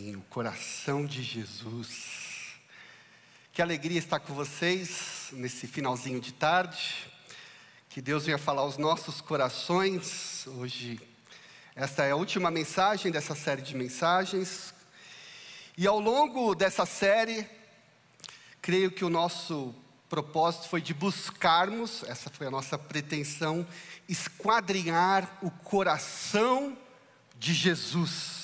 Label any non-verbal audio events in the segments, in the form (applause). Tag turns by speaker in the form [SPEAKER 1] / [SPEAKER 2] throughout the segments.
[SPEAKER 1] O coração de Jesus. Que alegria estar com vocês nesse finalzinho de tarde. Que Deus venha falar aos nossos corações. Hoje, esta é a última mensagem dessa série de mensagens. E ao longo dessa série, creio que o nosso propósito foi de buscarmos, essa foi a nossa pretensão, esquadrinhar o coração de Jesus.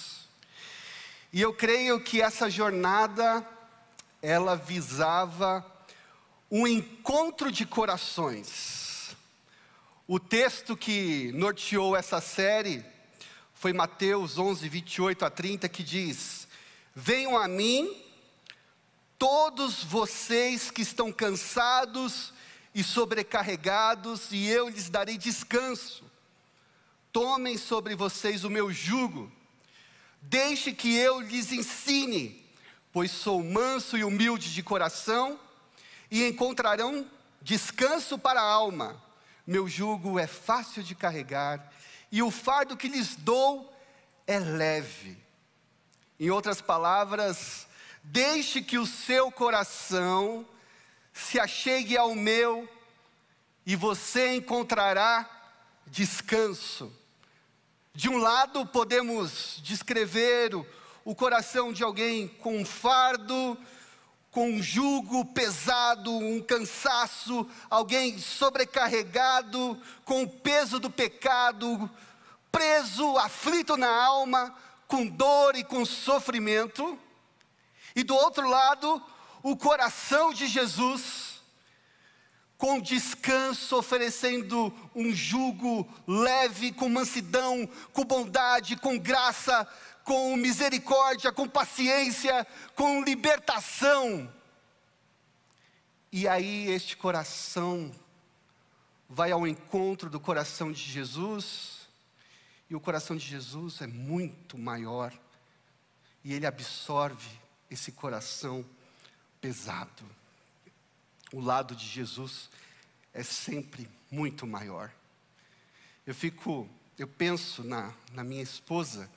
[SPEAKER 1] E eu creio que essa jornada ela visava um encontro de corações. O texto que norteou essa série foi Mateus 11, 28 a 30, que diz: Venham a mim, todos vocês que estão cansados e sobrecarregados, e eu lhes darei descanso. Tomem sobre vocês o meu jugo Deixe que eu lhes ensine, pois sou manso e humilde de coração, e encontrarão descanso para a alma. Meu jugo é fácil de carregar, e o fardo que lhes dou é leve. Em outras palavras, deixe que o seu coração se achegue ao meu, e você encontrará descanso. De um lado, podemos descrever o, coração de alguém com um fardo, com um jugo pesado, um cansaço, alguém sobrecarregado, com o peso do pecado, preso, aflito na alma, com dor e com sofrimento. E do outro lado, o coração de Jesus, com descanso, oferecendo um jugo leve, com mansidão, com bondade, com graça, com misericórdia, com paciência, com libertação. E aí este coração vai ao encontro do coração de Jesus, e o coração de Jesus é muito maior, e ele absorve esse coração pesado o lado de Jesus é sempre muito maior. Eu fico, eu penso na, na minha esposa,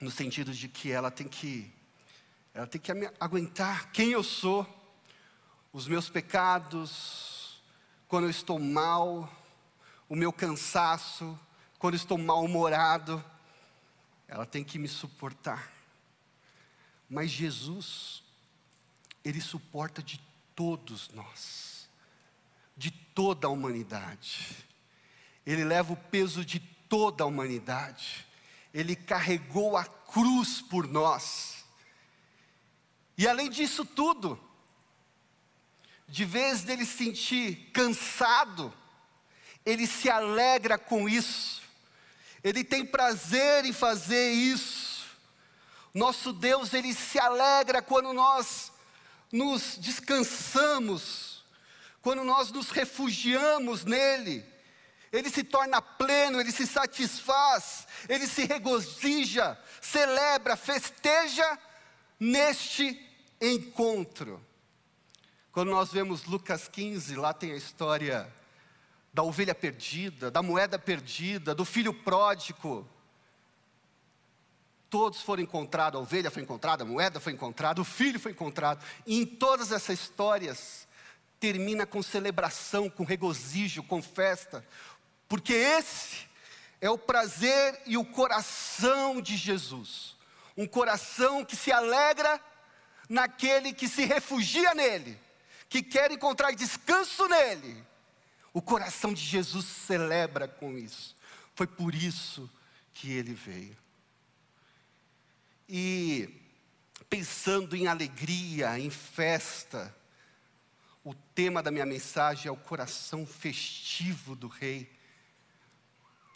[SPEAKER 1] no sentido de que ela tem que, ela tem que aguentar quem eu sou, os meus pecados, quando eu estou mal, o meu cansaço, quando eu estou mal-humorado, ela tem que me suportar. Mas Jesus, Ele suporta de todos nós, de toda a humanidade. Ele leva o peso de toda a humanidade. Ele carregou a cruz por nós. E além disso tudo, de vez dele sentir cansado, ele se alegra com isso. Ele tem prazer em fazer isso. Nosso Deus, ele se alegra quando nós nos descansamos, quando nós nos refugiamos nele, ele se torna pleno, ele se satisfaz, ele se regozija, celebra, festeja neste encontro. Quando nós vemos Lucas 15, lá tem a história da ovelha perdida, da moeda perdida, do filho pródigo. Todos foram encontrados, a ovelha foi encontrada, a moeda foi encontrada, o filho foi encontrado. E em todas essas histórias, termina com celebração, com regozijo, com festa, porque esse é o prazer e o coração de Jesus. Um coração que se alegra naquele que se refugia nele, que quer encontrar descanso nele. O coração de Jesus celebra com isso. Foi por isso que ele veio. E pensando em alegria, em festa, o tema da minha mensagem é o coração festivo do Rei.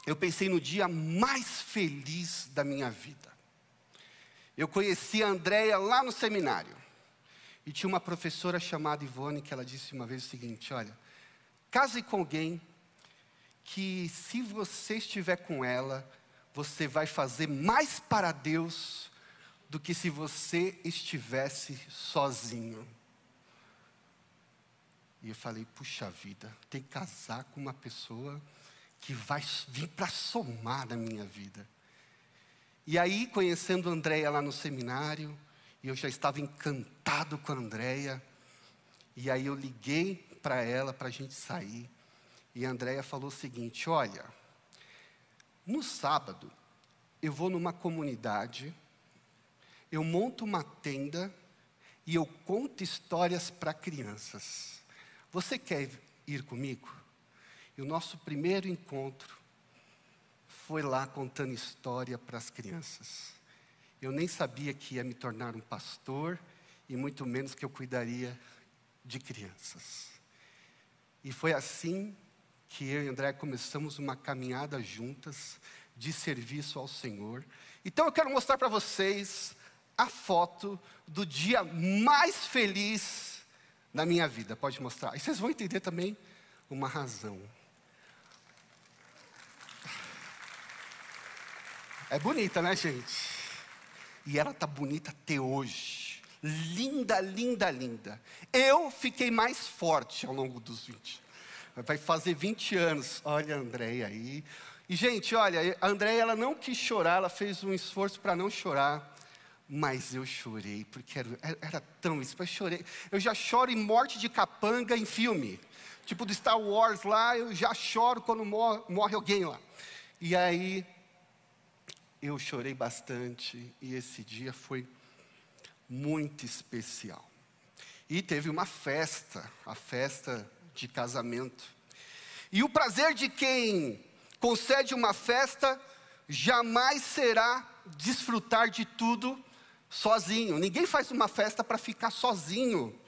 [SPEAKER 1] Eu pensei no dia mais feliz da minha vida. Eu conheci a Andréia lá no seminário. E tinha uma professora chamada Ivone que ela disse uma vez o seguinte: olha, case com alguém que se você estiver com ela, você vai fazer mais para Deus do que se você estivesse sozinho. E eu falei, puxa vida, tem que casar com uma pessoa que vai vir para somar na minha vida. E aí, conhecendo a Andréia lá no seminário, e eu já estava encantado com a Andréia, e aí eu liguei para ela para a gente sair. E a Andréia falou o seguinte: olha, no sábado eu vou numa comunidade, eu monto uma tenda e eu conto histórias para crianças. Você quer ir comigo? E o nosso primeiro encontro foi lá contando história para as crianças. Eu nem sabia que ia me tornar um pastor e muito menos que eu cuidaria de crianças. E foi assim que eu e André começamos uma caminhada juntas de serviço ao Senhor. Então eu quero mostrar para vocês a foto do dia mais feliz da minha vida. Pode mostrar. E vocês vão entender também uma razão. É bonita, né, gente? E ela tá bonita até hoje. Linda, linda, linda. Eu fiquei mais forte ao longo dos 20. Vai fazer 20 anos. Olha a Andréia aí. E, gente, olha, a Andréia, ela não quis chorar, ela fez um esforço para não chorar. Mas eu chorei, porque era, era tão isso. Eu chorei. Eu já choro em morte de capanga em filme. Tipo do Star Wars lá, eu já choro quando morre, morre alguém lá. E aí, eu chorei bastante e esse dia foi muito especial. E teve uma festa, a festa de casamento. E o prazer de quem concede uma festa jamais será desfrutar de tudo sozinho. Ninguém faz uma festa para ficar sozinho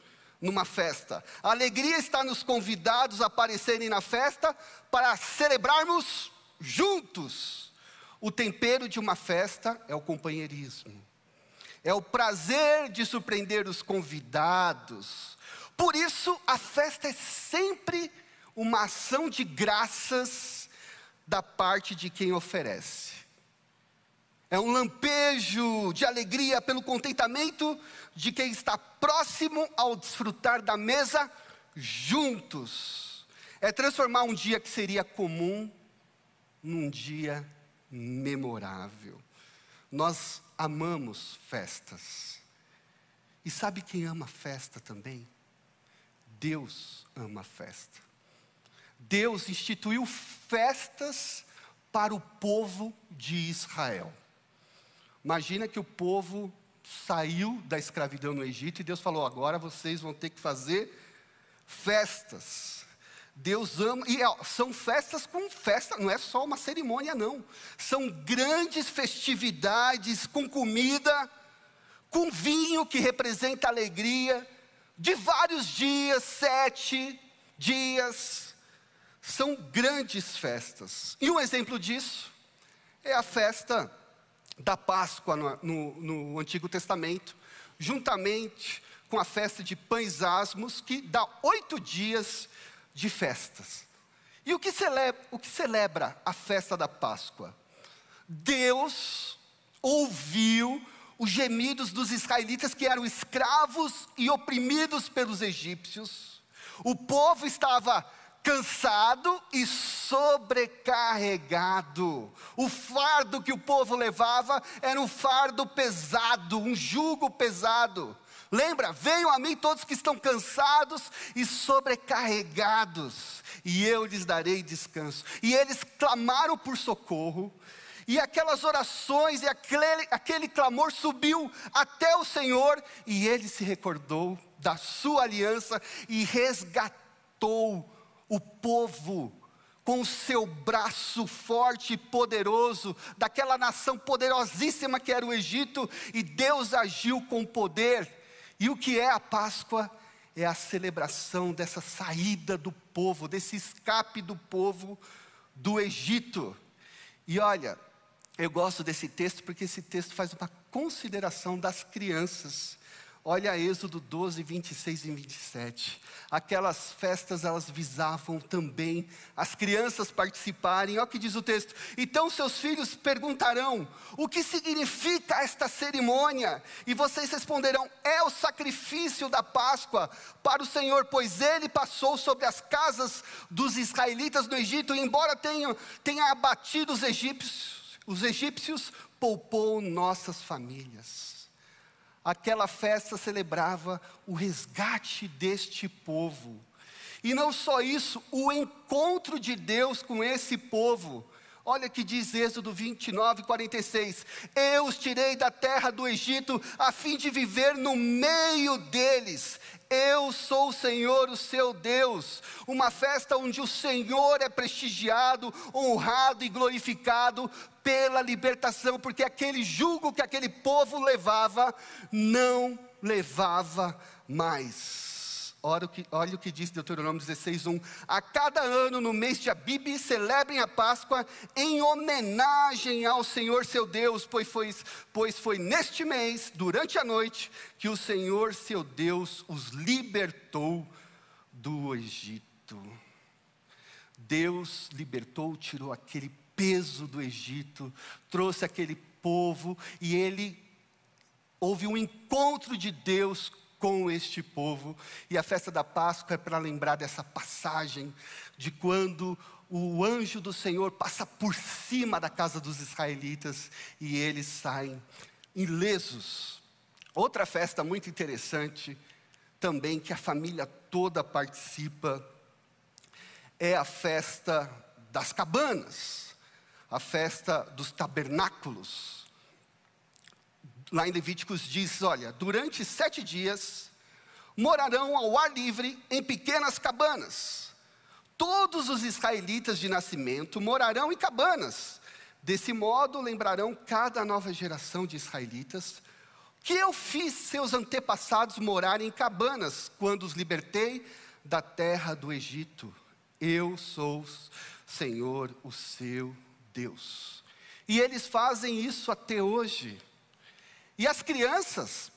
[SPEAKER 1] numa festa. A alegria está nos convidados a aparecerem na festa para celebrarmos juntos. O tempero de uma festa é o companheirismo, é o prazer de surpreender os convidados. Por isso, a festa é sempre uma ação de graças da parte de quem oferece. É um lampejo de alegria pelo contentamento de quem está próximo ao desfrutar da mesa juntos. É transformar um dia que seria comum num dia memorável. Nós amamos festas. E sabe quem ama festa também? Deus ama festa. Deus instituiu festas para o povo de Israel. Imagina que o povo saiu da escravidão no Egito e Deus falou: agora vocês vão ter que fazer festas. Deus ama, e são festas com festa, não é só uma cerimônia, não. São grandes festividades com comida, com vinho que representa alegria, de vários dias, sete dias. São grandes festas. E um exemplo disso é a festa da Páscoa no, no, no Antigo Testamento, juntamente com a festa de pães asmos, que dá oito dias de festas. E o que, celebra, o que celebra a festa da Páscoa? Deus ouviu os gemidos dos israelitas que eram escravos e oprimidos pelos egípcios. O povo estava cansado e sobrecarregado. O fardo que o povo levava era um fardo pesado, um jugo pesado. Lembra? Venham a mim todos que estão cansados e sobrecarregados, e eu lhes darei descanso. E eles clamaram por socorro, e aquelas orações e aquele, aquele clamor subiu até o Senhor, e ele se recordou da sua aliança e resgatou o povo com o seu braço forte e poderoso, daquela nação poderosíssima que era o Egito, e Deus agiu com poder e o que é a Páscoa? É a celebração dessa saída do povo, desse escape do povo do Egito. E olha, eu gosto desse texto porque esse texto faz uma consideração das crianças. Olha Êxodo 12, 26 e 27. Aquelas festas, elas visavam também as crianças participarem. Olha o que diz o texto. Então seus filhos perguntarão: o que significa esta cerimônia? E vocês responderão: é o sacrifício da Páscoa para o Senhor, pois ele passou sobre as casas dos israelitas no Egito, e embora tenha, tenha abatido os egípcios, os egípcios poupou nossas famílias. Aquela festa celebrava o resgate deste povo. E não só isso, o encontro de Deus com esse povo. Olha que diz Êxodo 29, 46. Eu os tirei da terra do Egito a fim de viver no meio deles. Eu sou o Senhor, o seu Deus. Uma festa onde o Senhor é prestigiado, honrado e glorificado pela libertação, porque aquele jugo que aquele povo levava, não levava mais. Olha o, que, olha o que diz Deuteronômio 16, 1. A cada ano, no mês de Abib, celebrem a Páscoa em homenagem ao Senhor seu Deus, pois foi, pois foi neste mês, durante a noite, que o Senhor seu Deus os libertou do Egito. Deus libertou, tirou aquele peso do Egito, trouxe aquele povo e ele houve um encontro de Deus com este povo. E a festa da Páscoa é para lembrar dessa passagem de quando o anjo do Senhor passa por cima da casa dos israelitas e eles saem ilesos. Outra festa muito interessante, também que a família toda participa, é a festa das cabanas, a festa dos tabernáculos lá em Levíticos diz: olha, durante sete dias morarão ao ar livre em pequenas cabanas. Todos os israelitas de nascimento morarão em cabanas. Desse modo, lembrarão cada nova geração de israelitas que eu fiz seus antepassados morarem em cabanas quando os libertei da terra do Egito. Eu sou Senhor, o seu Deus. E eles fazem isso até hoje. E as crianças,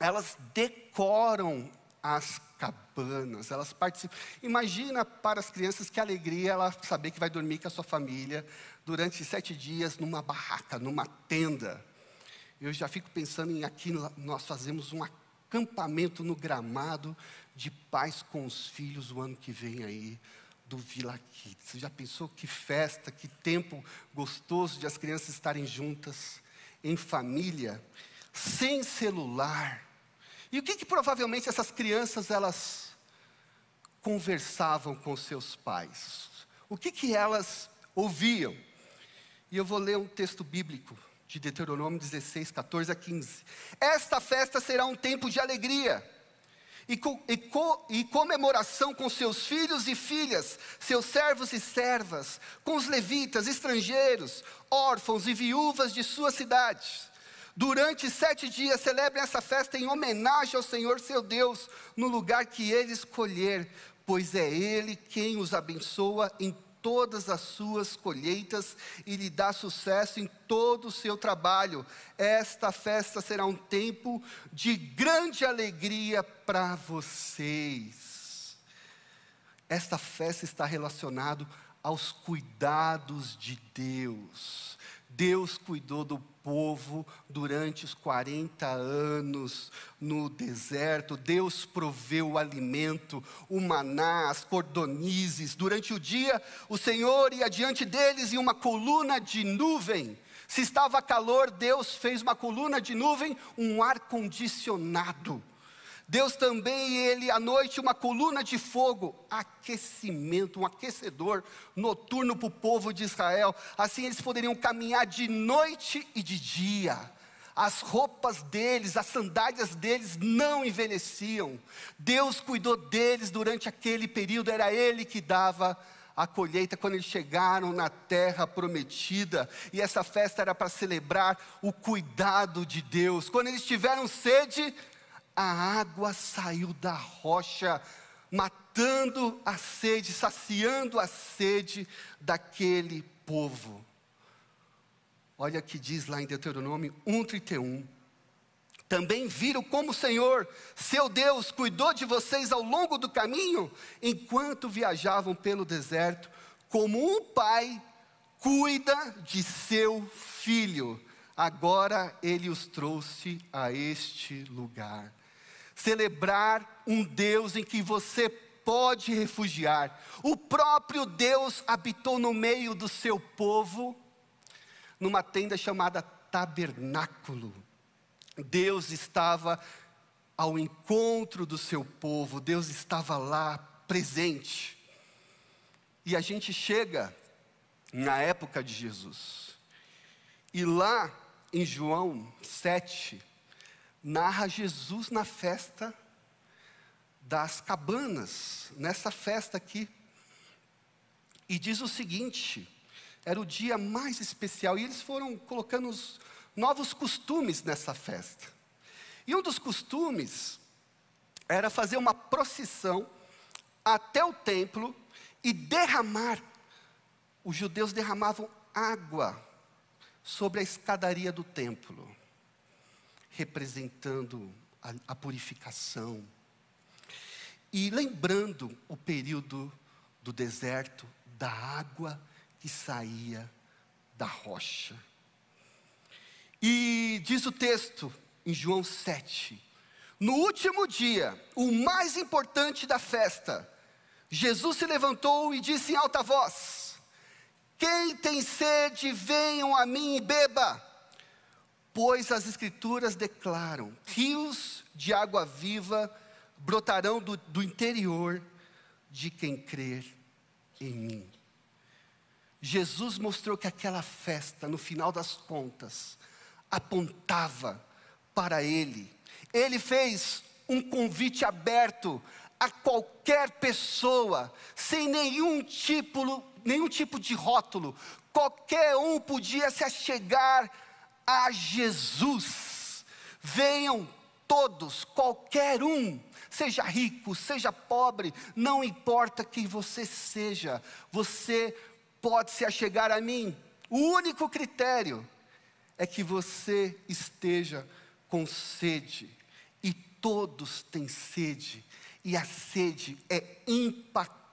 [SPEAKER 1] elas decoram as cabanas, elas participam. Imagina para as crianças que alegria ela saber que vai dormir com a sua família durante sete dias numa barraca, numa tenda. Eu já fico pensando em aqui nós fazemos um acampamento no gramado de paz com os filhos o ano que vem aí do Vila Kids. Você já pensou que festa, que tempo gostoso de as crianças estarem juntas? Em família, sem celular. E o que, que provavelmente essas crianças elas conversavam com seus pais? O que, que elas ouviam? E eu vou ler um texto bíblico de Deuteronômio 16, 14 a 15. Esta festa será um tempo de alegria e, co, e, co, e, comemoração com seus filhos e filhas, seus servos e servas, com os levitas, estrangeiros, órfãos e viúvas de suas cidades. Durante sete dias celebrem essa festa em homenagem ao Senhor seu Deus, no lugar que ele escolher, pois é Ele quem os abençoa em todas as suas colheitas e lhe dá sucesso em todo o seu trabalho. Esta festa será um tempo de grande alegria para vocês. Esta festa está relacionada aos cuidados de Deus. Deus cuidou do povo durante os 40 anos no deserto. Deus proveu o alimento, o maná, as cordonizes. Durante o dia, o Senhor ia diante deles em uma coluna de nuvem. Se estava calor, Deus fez uma coluna de nuvem, um ar condicionado Deus também, ele, à noite, uma coluna de fogo, aquecimento, um aquecedor noturno para o povo de Israel. Assim eles poderiam caminhar de noite e de dia. As roupas deles, as sandálias deles não envelheciam. Deus cuidou deles durante aquele período, era Ele que dava a colheita quando eles chegaram na terra prometida, e essa festa era para celebrar o cuidado de Deus. Quando eles tiveram sede, a água saiu da rocha, matando a sede, saciando a sede daquele povo. Olha que diz lá em Deuteronômio 1:31. Também viram como o Senhor, seu Deus, cuidou de vocês ao longo do caminho, enquanto viajavam pelo deserto, como um pai cuida de seu filho. Agora ele os trouxe a este lugar celebrar um Deus em que você pode refugiar. O próprio Deus habitou no meio do seu povo, numa tenda chamada tabernáculo. Deus estava ao encontro do seu povo, Deus estava lá presente. E a gente chega na época de Jesus. E lá em João 7, narra Jesus na festa das cabanas, nessa festa aqui. E diz o seguinte: era o dia mais especial, e eles foram colocando os novos costumes nessa festa. E um dos costumes era fazer uma procissão até o templo e derramar. Os judeus derramavam água sobre a escadaria do templo, representando a, a purificação. E lembrando o período do deserto, da água que saía da rocha. E diz o texto em João 7, no último dia, o mais importante da festa, Jesus se levantou e disse em alta voz: Quem tem sede, venham a mim e beba. Pois as Escrituras declaram: rios de água viva brotarão do, do interior de quem crer em mim. Jesus mostrou que aquela festa, no final das contas, apontava para Ele. Ele fez um convite aberto a qualquer pessoa, sem nenhum tipo, nenhum tipo de rótulo. Qualquer um podia se achegar a Jesus. Venham todos, qualquer um, seja rico, seja pobre, não importa quem você seja, você pode se achegar a mim. O único critério é que você esteja com sede, e todos têm sede, e a sede é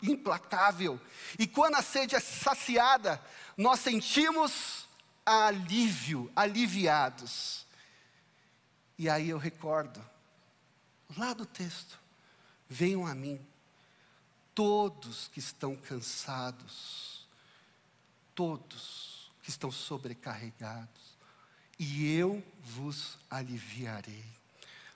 [SPEAKER 1] implacável, e quando a sede é saciada, nós sentimos alívio, aliviados. E aí eu recordo, lá do texto, venham a mim, todos que estão cansados, todos que estão sobrecarregados, e eu vos aliviarei.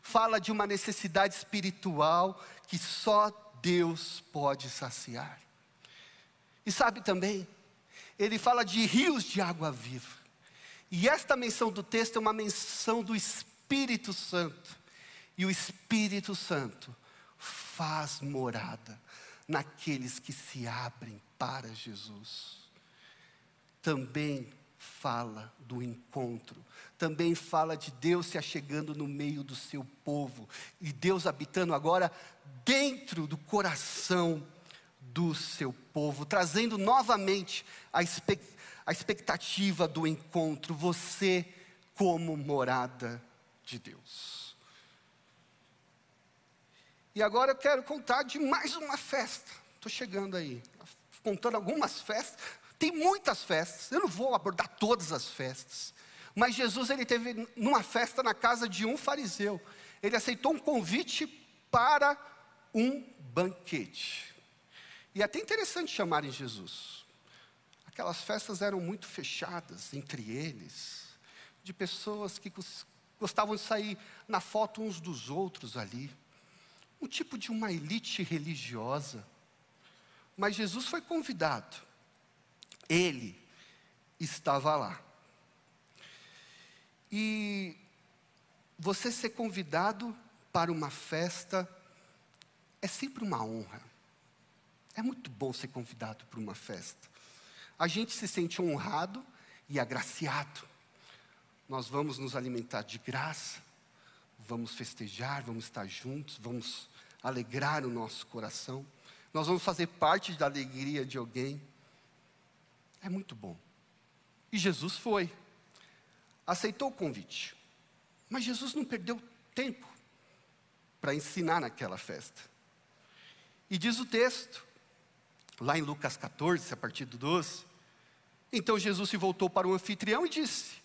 [SPEAKER 1] Fala de uma necessidade espiritual que só Deus pode saciar. E sabe também, ele fala de rios de água viva. E esta menção do texto é uma menção do Espírito Santo. E o Espírito Santo faz morada naqueles que se abrem para Jesus. Também fala do encontro, também fala de Deus se achegando no meio do seu povo, e Deus habitando agora dentro do coração do seu povo, trazendo novamente a, a expectativa do encontro, você como morada de Deus. E agora eu quero contar de mais uma festa. Estou chegando aí, contando algumas festas, tem muitas festas, eu não vou abordar todas as festas. Mas Jesus ele teve numa festa na casa de um fariseu. Ele aceitou um convite para um banquete. E é até interessante chamarem Jesus. Aquelas festas eram muito fechadas entre eles, de pessoas que gostavam de sair na foto uns dos outros ali. Um tipo de uma elite religiosa. Mas Jesus foi convidado ele estava lá. E você ser convidado para uma festa é sempre uma honra. É muito bom ser convidado para uma festa. A gente se sente honrado e agraciado. Nós vamos nos alimentar de graça, vamos festejar, vamos estar juntos, vamos alegrar o nosso coração. Nós vamos fazer parte da alegria de alguém. É muito bom. E Jesus foi, aceitou o convite. Mas Jesus não perdeu tempo para ensinar naquela festa. E diz o texto, lá em Lucas 14, a partir do 12: Então Jesus se voltou para o anfitrião e disse: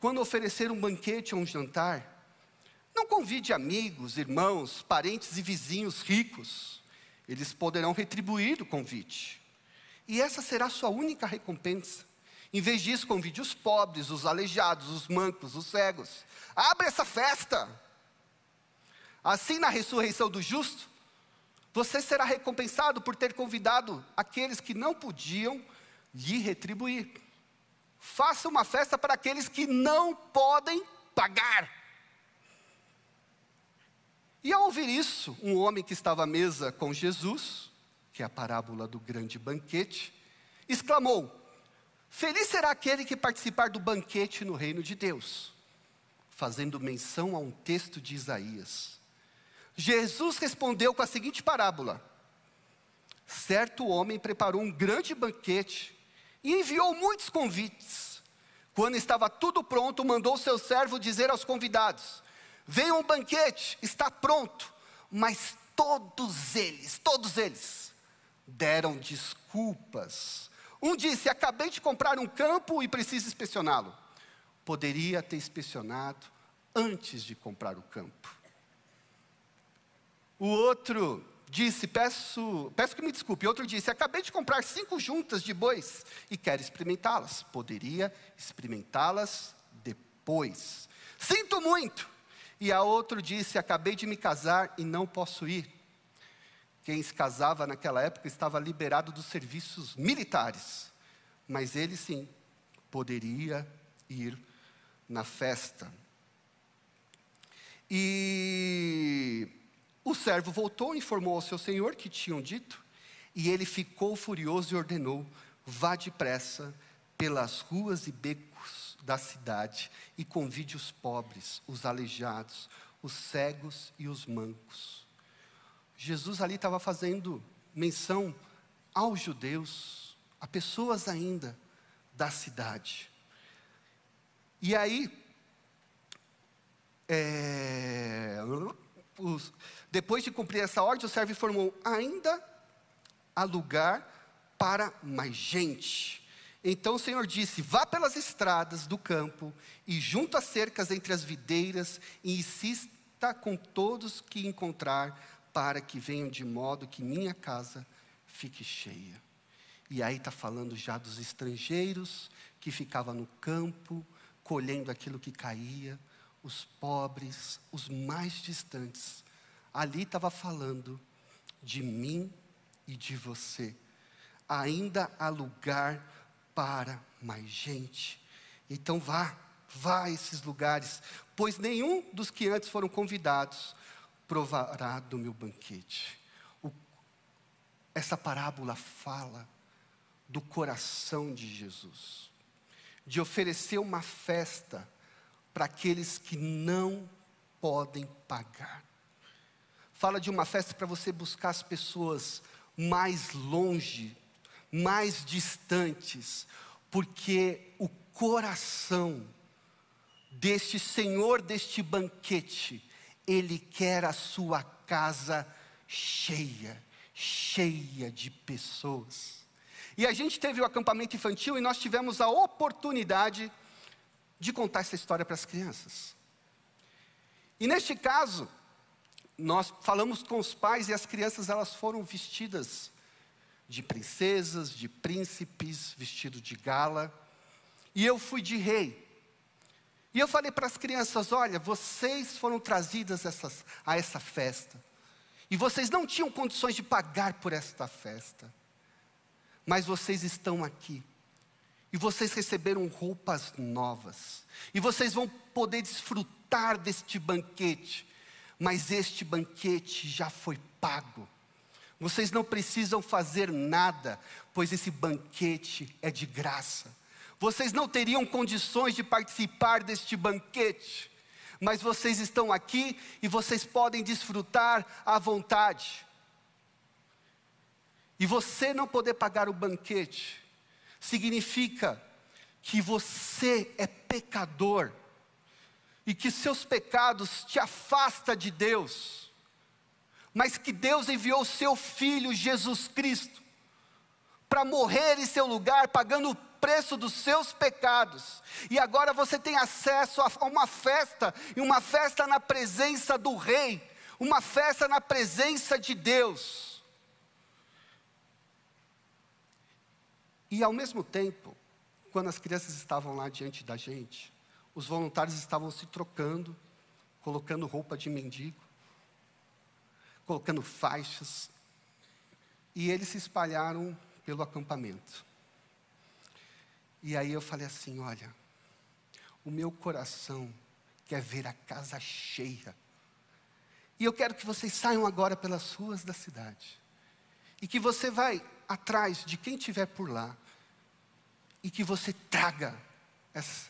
[SPEAKER 1] Quando oferecer um banquete ou um jantar, não convide amigos, irmãos, parentes e vizinhos ricos, eles poderão retribuir o convite e essa será a sua única recompensa. Em vez disso, convide os pobres, os aleijados, os mancos, os cegos. Abre essa festa. Assim, na ressurreição do justo, você será recompensado por ter convidado aqueles que não podiam lhe retribuir. Faça uma festa para aqueles que não podem pagar. E ao ouvir isso, um homem que estava à mesa com Jesus, que é a parábola do grande banquete, exclamou: Feliz será aquele que participar do banquete no reino de Deus, fazendo menção a um texto de Isaías. Jesus respondeu com a seguinte parábola: Certo homem preparou um grande banquete e enviou muitos convites. Quando estava tudo pronto, mandou seu servo dizer aos convidados: Venha um banquete, está pronto. Mas todos eles, todos eles, deram desculpas. Um disse: Acabei de comprar um campo e preciso inspecioná-lo. Poderia ter inspecionado antes de comprar o campo. O outro disse: Peço, peço que me desculpe. Outro disse: Acabei de comprar cinco juntas de bois e quero experimentá-las. Poderia experimentá-las depois. Sinto muito. E a outro disse: Acabei de me casar e não posso ir. Quem se casava naquela época estava liberado dos serviços militares, mas ele sim poderia ir na festa. E o servo voltou, informou ao seu senhor que tinham dito, e ele ficou furioso e ordenou: vá depressa pelas ruas e becos da cidade e convide os pobres, os aleijados, os cegos e os mancos. Jesus ali estava fazendo menção aos judeus, a pessoas ainda da cidade. E aí, é, os, depois de cumprir essa ordem, o servo informou: ainda há lugar para mais gente. Então o Senhor disse: Vá pelas estradas do campo e junto as cercas entre as videiras e insista com todos que encontrar, para que venham de modo que minha casa fique cheia. E aí está falando já dos estrangeiros que ficavam no campo, colhendo aquilo que caía, os pobres, os mais distantes. Ali estava falando de mim e de você. Ainda há lugar para mais gente. Então vá, vá a esses lugares, pois nenhum dos que antes foram convidados provará do meu banquete. O, essa parábola fala do coração de Jesus, de oferecer uma festa para aqueles que não podem pagar. Fala de uma festa para você buscar as pessoas mais longe, mais distantes, porque o coração deste Senhor deste banquete, Ele quer a sua casa cheia, cheia de pessoas. E a gente teve o acampamento infantil e nós tivemos a oportunidade de contar essa história para as crianças. E neste caso, nós falamos com os pais e as crianças elas foram vestidas de princesas, de príncipes, vestido de gala. E eu fui de rei. E eu falei para as crianças: olha, vocês foram trazidas essas, a essa festa. E vocês não tinham condições de pagar por esta festa. Mas vocês estão aqui e vocês receberam roupas novas. E vocês vão poder desfrutar deste banquete. Mas este banquete já foi pago. Vocês não precisam fazer nada, pois esse banquete é de graça. Vocês não teriam condições de participar deste banquete, mas vocês estão aqui e vocês podem desfrutar à vontade. E você não poder pagar o banquete, significa que você é pecador e que seus pecados te afasta de Deus, mas que Deus enviou seu filho Jesus Cristo para morrer em seu lugar, pagando o preço dos seus pecados. E agora você tem acesso a uma festa, e uma festa na presença do rei, uma festa na presença de Deus. E ao mesmo tempo, quando as crianças estavam lá diante da gente, os voluntários estavam se trocando, colocando roupa de mendigo, colocando faixas, e eles se espalharam pelo acampamento. E aí eu falei assim: olha, o meu coração quer ver a casa cheia. E eu quero que vocês saiam agora pelas ruas da cidade. E que você vai atrás de quem estiver por lá. E que você traga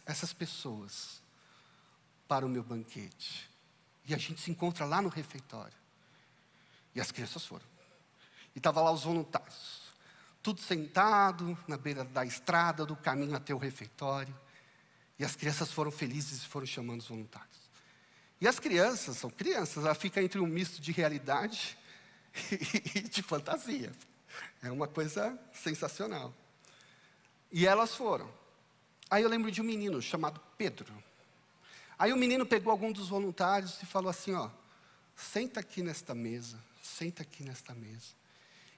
[SPEAKER 1] essas pessoas para o meu banquete. E a gente se encontra lá no refeitório. E as crianças foram. E estavam lá os voluntários. Tudo sentado na beira da estrada, do caminho até o refeitório. E as crianças foram felizes e foram chamando os voluntários. E as crianças, são crianças, ela fica entre um misto de realidade (laughs) e de fantasia. É uma coisa sensacional. E elas foram. Aí eu lembro de um menino chamado Pedro. Aí o menino pegou algum dos voluntários e falou assim: Ó, senta aqui nesta mesa, senta aqui nesta mesa.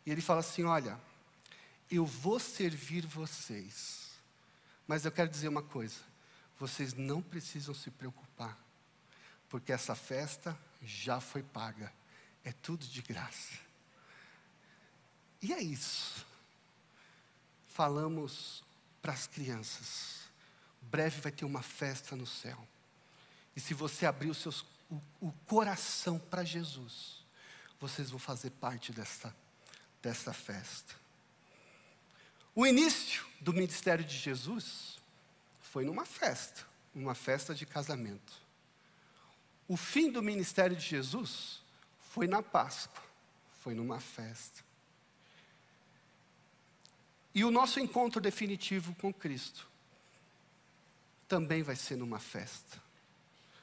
[SPEAKER 1] E ele fala assim: Olha, eu vou servir vocês, mas eu quero dizer uma coisa: vocês não precisam se preocupar, porque essa festa já foi paga, é tudo de graça. E é isso. Falamos para as crianças, breve vai ter uma festa no céu. E se você abrir os seus, o, o coração para Jesus, vocês vão fazer parte dessa, dessa festa. O início do ministério de Jesus foi numa festa, uma festa de casamento. O fim do ministério de Jesus foi na Páscoa, foi numa festa. E o nosso encontro definitivo com Cristo também vai ser numa festa,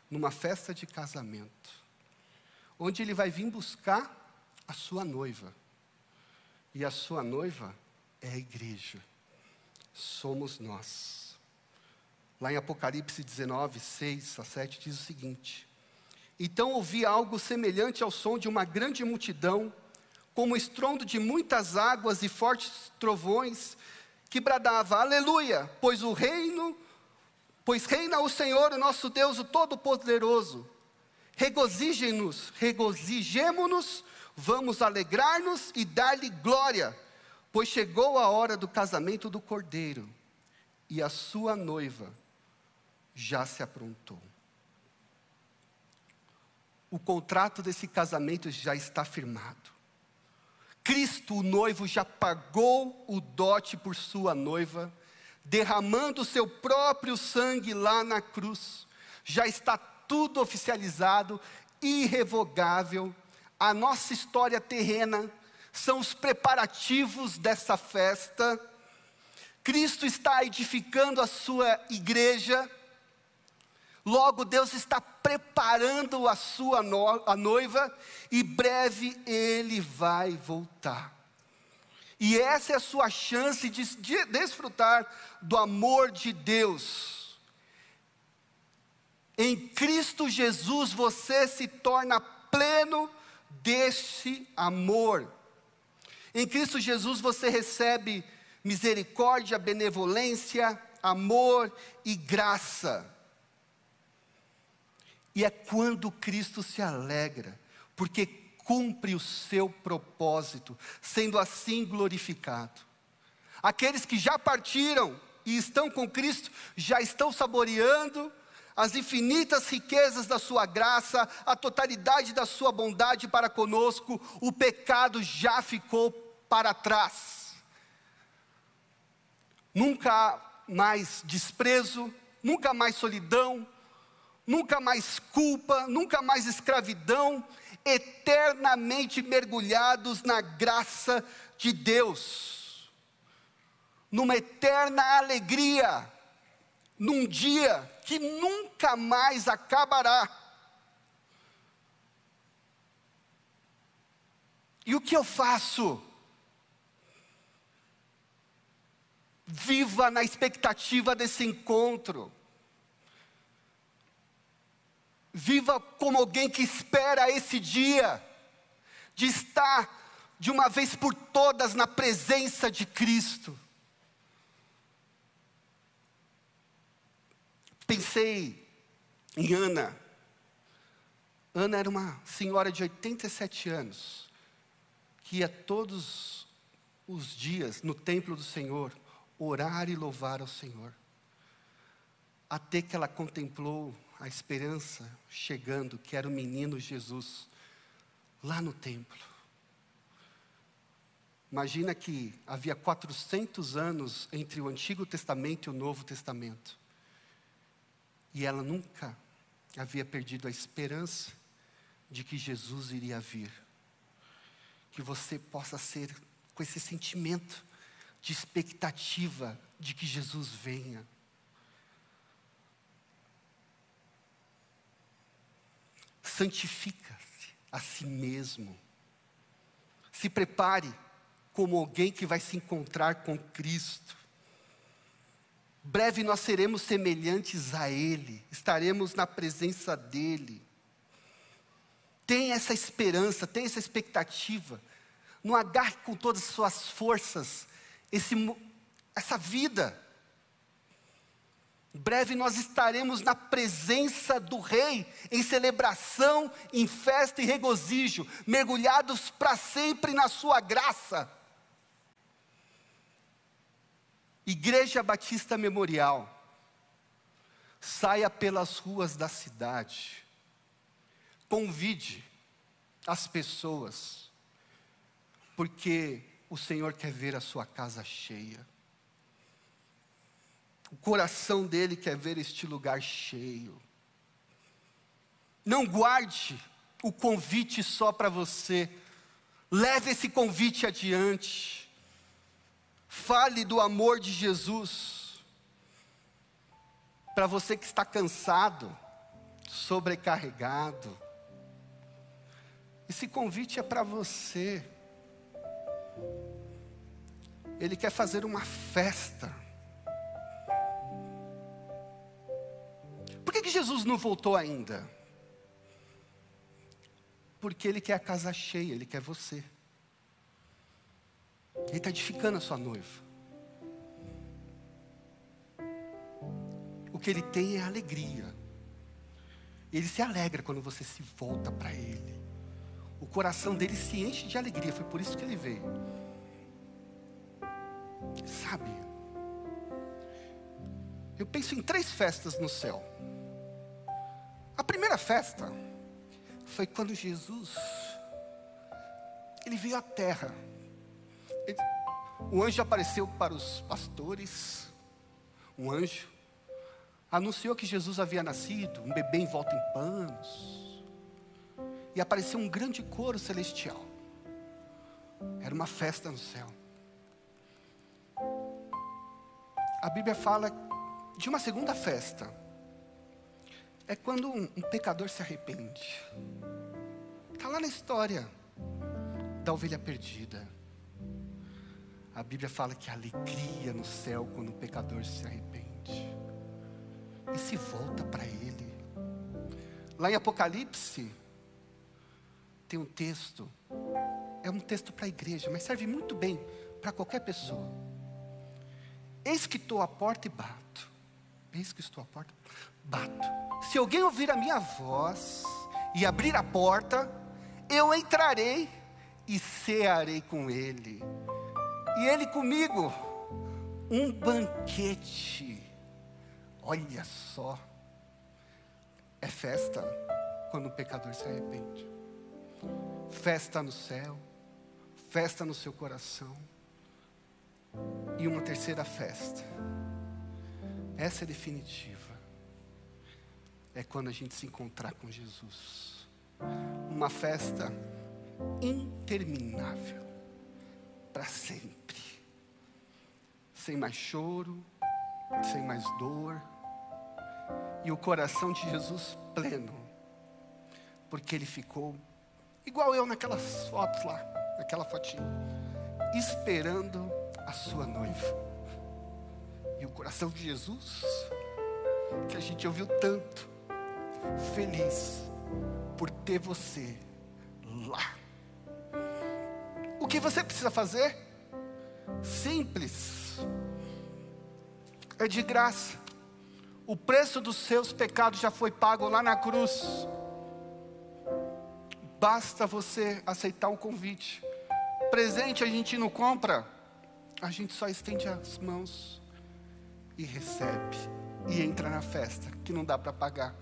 [SPEAKER 1] numa festa de casamento, onde Ele vai vir buscar a sua noiva, e a sua noiva é a igreja, somos nós. Lá em Apocalipse 19, 6 a 7 diz o seguinte: Então ouvi algo semelhante ao som de uma grande multidão, como o estrondo de muitas águas e fortes trovões, que bradava: Aleluia, pois o reino, pois reina o Senhor, o nosso Deus, o Todo-Poderoso. Regozijem-nos, regozijemo-nos, vamos alegrar-nos e dar-lhe glória, pois chegou a hora do casamento do Cordeiro, e a sua noiva já se aprontou. O contrato desse casamento já está firmado. Cristo, o noivo, já pagou o dote por sua noiva, derramando o seu próprio sangue lá na cruz. Já está tudo oficializado, irrevogável. A nossa história terrena são os preparativos dessa festa. Cristo está edificando a sua igreja Logo, Deus está preparando a sua no, a noiva e breve ele vai voltar. E essa é a sua chance de, de desfrutar do amor de Deus. Em Cristo Jesus você se torna pleno deste amor. Em Cristo Jesus você recebe misericórdia, benevolência, amor e graça. E é quando Cristo se alegra, porque cumpre o seu propósito, sendo assim glorificado. Aqueles que já partiram e estão com Cristo já estão saboreando as infinitas riquezas da sua graça, a totalidade da sua bondade para conosco, o pecado já ficou para trás. Nunca mais desprezo, nunca mais solidão, nunca mais culpa, nunca mais escravidão, eternamente mergulhados na graça de Deus, numa eterna alegria, num dia que nunca mais acabará. E o que eu faço? Viva na expectativa desse encontro. Viva como alguém que espera esse dia, de estar de uma vez por todas na presença de Cristo. Pensei em Ana. Ana era uma senhora de 87 anos, que ia todos os dias no templo do Senhor orar e louvar ao Senhor. Até que ela contemplou a esperança chegando, que era o menino Jesus, lá no templo. Imagina que havia 400 anos entre o Antigo Testamento e o Novo Testamento. E ela nunca havia perdido a esperança de que Jesus iria vir. Que você possa ser com esse sentimento de expectativa de que Jesus venha. Santifica-se a si mesmo. Se prepare como alguém que vai se encontrar com Cristo. Breve nós seremos semelhantes a Ele, estaremos na presença dEle. Tem essa esperança, tem essa expectativa. Não agarre com todas as suas forças esse, essa vida. Em breve nós estaremos na presença do Rei, em celebração, em festa e regozijo, mergulhados para sempre na Sua graça. Igreja Batista Memorial, saia pelas ruas da cidade, convide as pessoas, porque o Senhor quer ver a sua casa cheia. O coração dele quer ver este lugar cheio. Não guarde o convite só para você. Leve esse convite adiante. Fale do amor de Jesus. Para você que está cansado, sobrecarregado. Esse convite é para você. Ele quer fazer uma festa. Jesus não voltou ainda? Porque Ele quer a casa cheia, Ele quer você. Ele está edificando a sua noiva. O que ele tem é alegria. Ele se alegra quando você se volta para Ele. O coração dele se enche de alegria. Foi por isso que ele veio. Sabe? Eu penso em três festas no céu. A primeira festa foi quando Jesus ele veio à terra o anjo apareceu para os pastores, um anjo, anunciou que Jesus havia nascido, um bebê envolto em panos, e apareceu um grande coro celestial. Era uma festa no céu. A Bíblia fala de uma segunda festa. É quando um, um pecador se arrepende. Está lá na história da ovelha perdida. A Bíblia fala que há alegria no céu quando o pecador se arrepende e se volta para Ele. Lá em Apocalipse, tem um texto, é um texto para a igreja, mas serve muito bem para qualquer pessoa. Eis que estou à porta e bato. Eis que estou à porta, bato. Se alguém ouvir a minha voz e abrir a porta, eu entrarei e cearei com ele e ele comigo, um banquete. Olha só, é festa quando o pecador se arrepende. Festa no céu, festa no seu coração. E uma terceira festa. Essa é definitiva. É quando a gente se encontrar com Jesus. Uma festa interminável para sempre. Sem mais choro, sem mais dor. E o coração de Jesus pleno. Porque ele ficou igual eu naquelas fotos lá, naquela fotinha, esperando a sua noiva. E o coração de Jesus, que a gente ouviu tanto, feliz por ter você lá. O que você precisa fazer? Simples. É de graça. O preço dos seus pecados já foi pago lá na cruz. Basta você aceitar o convite. Presente a gente não compra, a gente só estende as mãos e recebe e entra na festa, que não dá para pagar.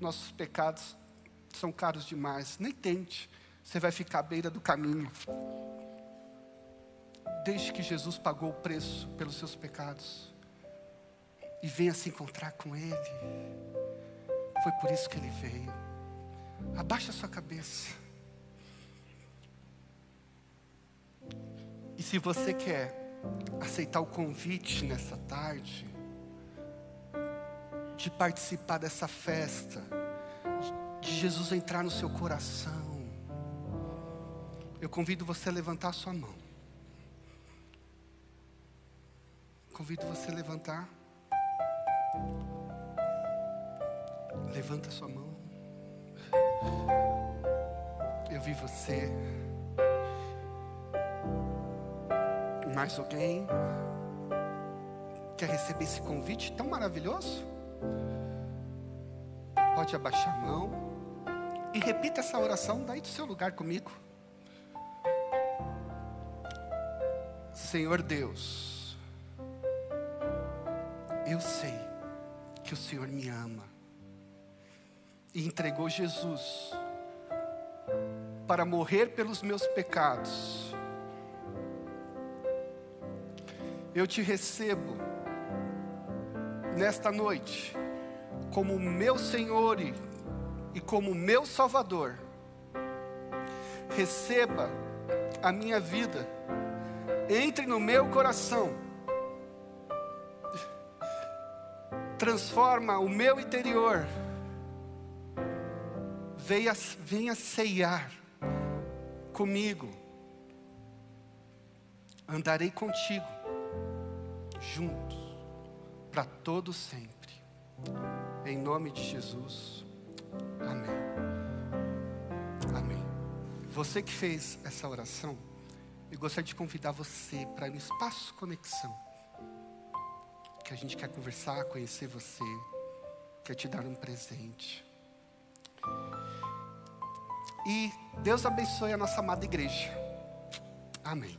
[SPEAKER 1] Nossos pecados são caros demais, nem tente, você vai ficar à beira do caminho. Deixe que Jesus pagou o preço pelos seus pecados e venha se encontrar com Ele. Foi por isso que Ele veio. Abaixa sua cabeça. E se você quer aceitar o convite nessa tarde, de participar dessa festa, de Jesus entrar no seu coração, eu convido você a levantar a sua mão. Convido você a levantar. Levanta a sua mão. Eu vi você. Mais alguém quer receber esse convite tão maravilhoso? Pode abaixar a mão e repita essa oração daí do seu lugar comigo. Senhor Deus, eu sei que o Senhor me ama e entregou Jesus para morrer pelos meus pecados. Eu te recebo nesta noite como meu Senhor e como meu Salvador. Receba a minha vida, entre no meu coração, transforma o meu interior, venha, venha ceiar comigo, andarei contigo, juntos, para todo sempre. Em nome de Jesus. Amém. Amém. Você que fez essa oração, eu gostaria de convidar você para no espaço conexão. Que a gente quer conversar, conhecer você, quer te dar um presente. E Deus abençoe a nossa amada igreja. Amém.